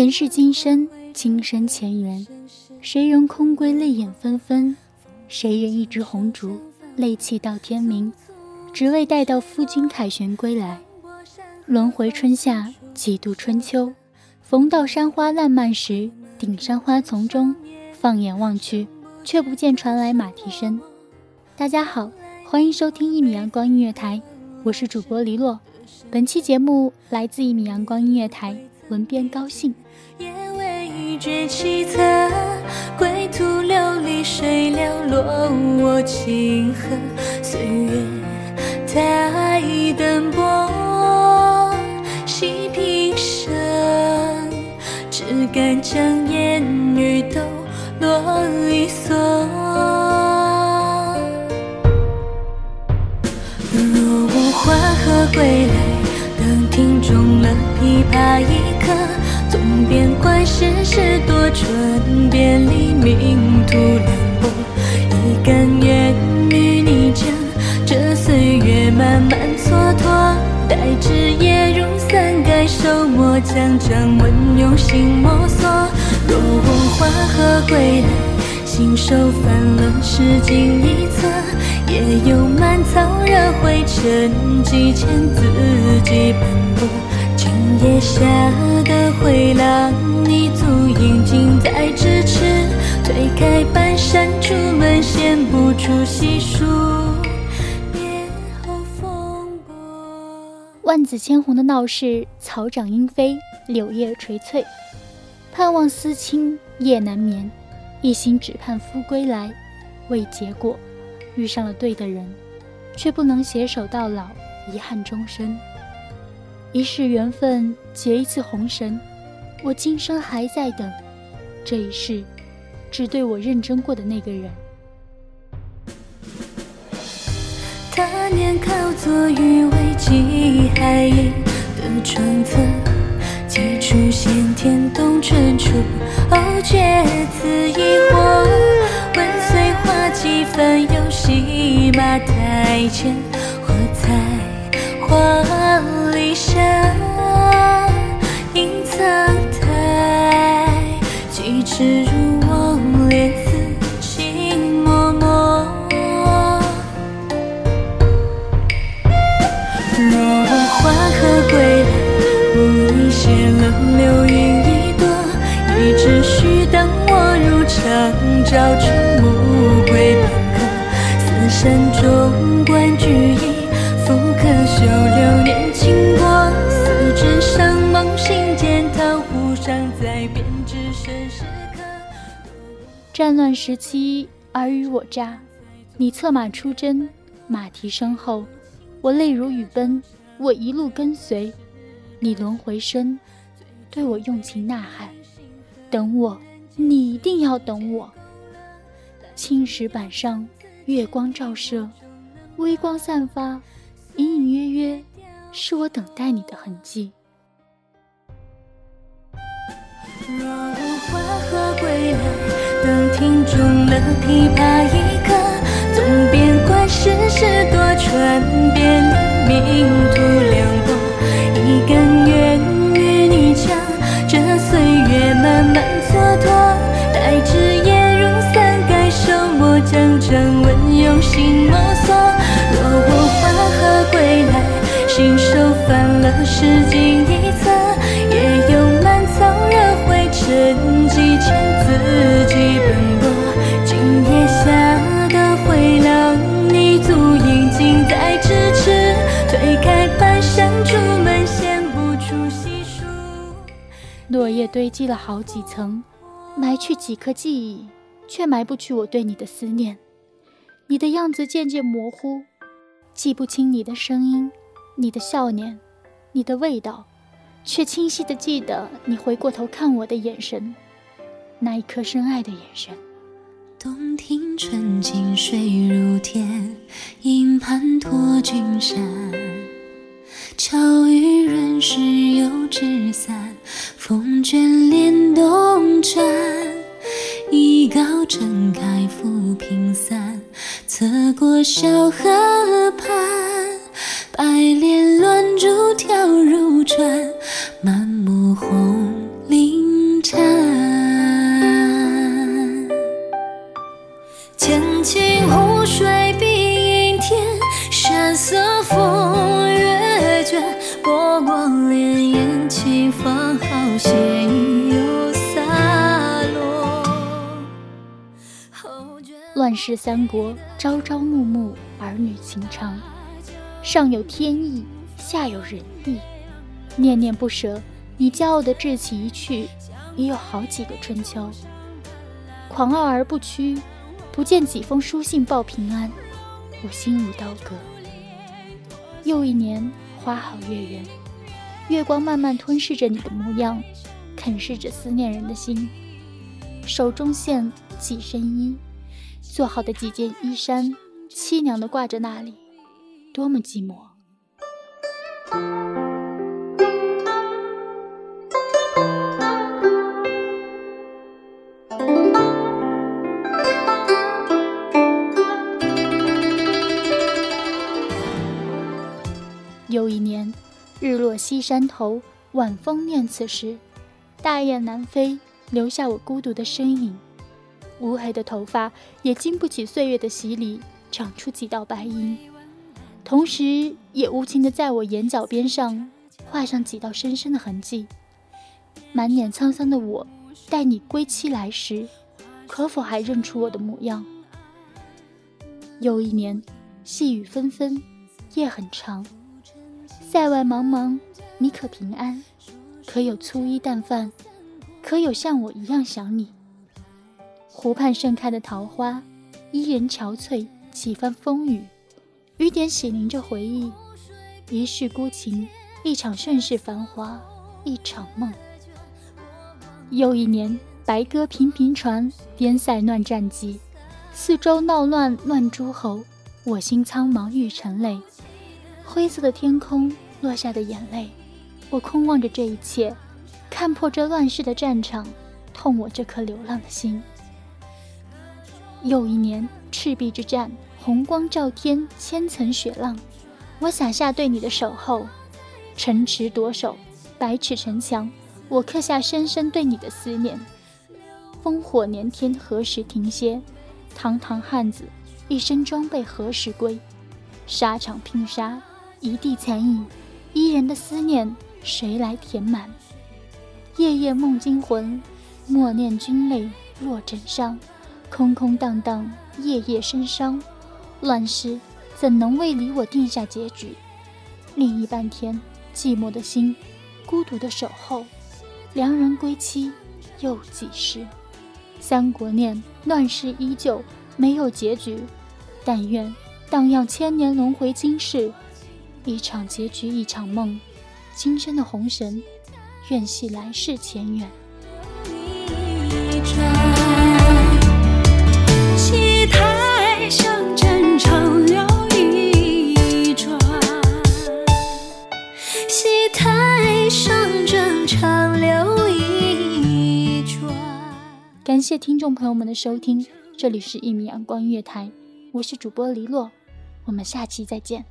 前世今生，今生前缘，谁人空归泪眼纷纷？谁人一枝红烛，泪泣到天明？只为待到夫君凯旋归来。轮回春夏，几度春秋，逢到山花烂漫时，顶山花丛中，放眼望去，却不见传来马蹄声。大家好，欢迎收听一米阳光音乐台，我是主播黎洛。本期节目来自一米阳光音乐台，文编高兴。夜未觉凄恻，归途流离水寥落我清河。岁月太灯波，细平生，只敢将烟雨都落一蓑。归来，等听中了琵琶一刻，纵边观世事多舛，别离命途凉薄，一甘愿与你讲这岁月慢慢蹉跎，待枝叶如伞盖手墨，将掌纹用心摸索。若我花荷归来。信手翻了诗经一册，也有满草惹灰尘，几千字迹斑驳。夜下的回廊，你足印近在咫尺。推开半扇竹门，闲不出细数别后风波。万紫千红的闹市，草长莺飞，柳叶垂翠，盼望思亲夜难眠。一心只盼夫归来，未结果，遇上了对的人，却不能携手到老，遗憾终身。一世缘分结一次红绳，我今生还在等，这一世只对我认真过的那个人。他年靠坐于危机海影的窗侧。几处先天动春处，偶，觉此疑惑。问岁花几番，游戏马台前，几尺如望莲子情脉脉。若花荷归来。谢了流云一朵，一直须等我入长照出暮归半刻。四山中观菊影，复可修流年轻过。四纸上梦醒间，桃湖上再编织身时刻。战乱时期，尔虞我诈，你策马出征，马蹄声后，我泪如雨奔，我一路跟随。你轮回身，对我用情呐喊，等我，你一定要等我。青石板上，月光照射，微光散发，隐隐约约，是我等待你的痕迹。若无花荷归来，等听中了琵琶一刻，纵边观世事多舛，别离命途凉薄。一甘愿与你讲这岁月慢慢蹉跎，待枝叶如伞盖手墨，将掌纹用心摸索。若我花荷归来，信手翻了诗经也堆积了好几层，埋去几颗记忆，却埋不去我对你的思念。你的样子渐渐模糊，记不清你的声音、你的笑脸、你的味道，却清晰的记得你回过头看我的眼神，那一颗深爱的眼神。洞庭春景水如天，银盘托君山。巧遇润时又纸伞，风卷帘动转。一篙撑开浮萍散，侧过小河畔。白莲乱珠跳入船，乱世三国，朝朝暮暮，儿女情长。上有天意，下有人意，念念不舍。你骄傲的志气一去，已有好几个春秋。狂傲而不屈，不见几封书信报平安，我心如刀割。又一年，花好月圆，月光慢慢吞噬着你的模样，啃噬着思念人的心。手中线几身衣，做好的几件衣衫，凄凉的挂着那里，多么寂寞。又一年，日落西山头，晚风念此时，大雁南飞，留下我孤独的身影。乌黑的头发也经不起岁月的洗礼，长出几道白银，同时也无情的在我眼角边上画上几道深深的痕迹。满脸沧桑的我，待你归期来时，可否还认出我的模样？又一年，细雨纷纷，夜很长。塞外茫茫，你可平安？可有粗衣淡饭？可有像我一样想你？湖畔盛开的桃花，伊人憔悴，几番风雨，雨点洗凝着回忆。一世孤情，一场盛世繁华，一场梦。又一年，白鸽频频传，边塞乱战急，四周闹乱乱诸侯，我心苍茫欲成泪。灰色的天空落下的眼泪，我空望着这一切，看破这乱世的战场，痛我这颗流浪的心。又一年赤壁之战，红光照天，千层雪浪，我洒下对你的守候。城池夺守，百尺城墙，我刻下深深对你的思念。烽火连天，何时停歇？堂堂汉子，一身装备何时归？沙场拼杀。一地残影，伊人的思念，谁来填满？夜夜梦惊魂，默念君泪落枕上，空空荡荡，夜夜笙伤。乱世怎能为你我定下结局？另一半天，寂寞的心，孤独的守候。良人归期，又几时？三国念，乱世依旧，没有结局。但愿荡漾千年轮回，今世。一场结局，一场梦。今生的红绳，愿系来世前缘。感谢听众朋友们的收听，这里是一米阳光月台，我是主播黎洛，我们下期再见。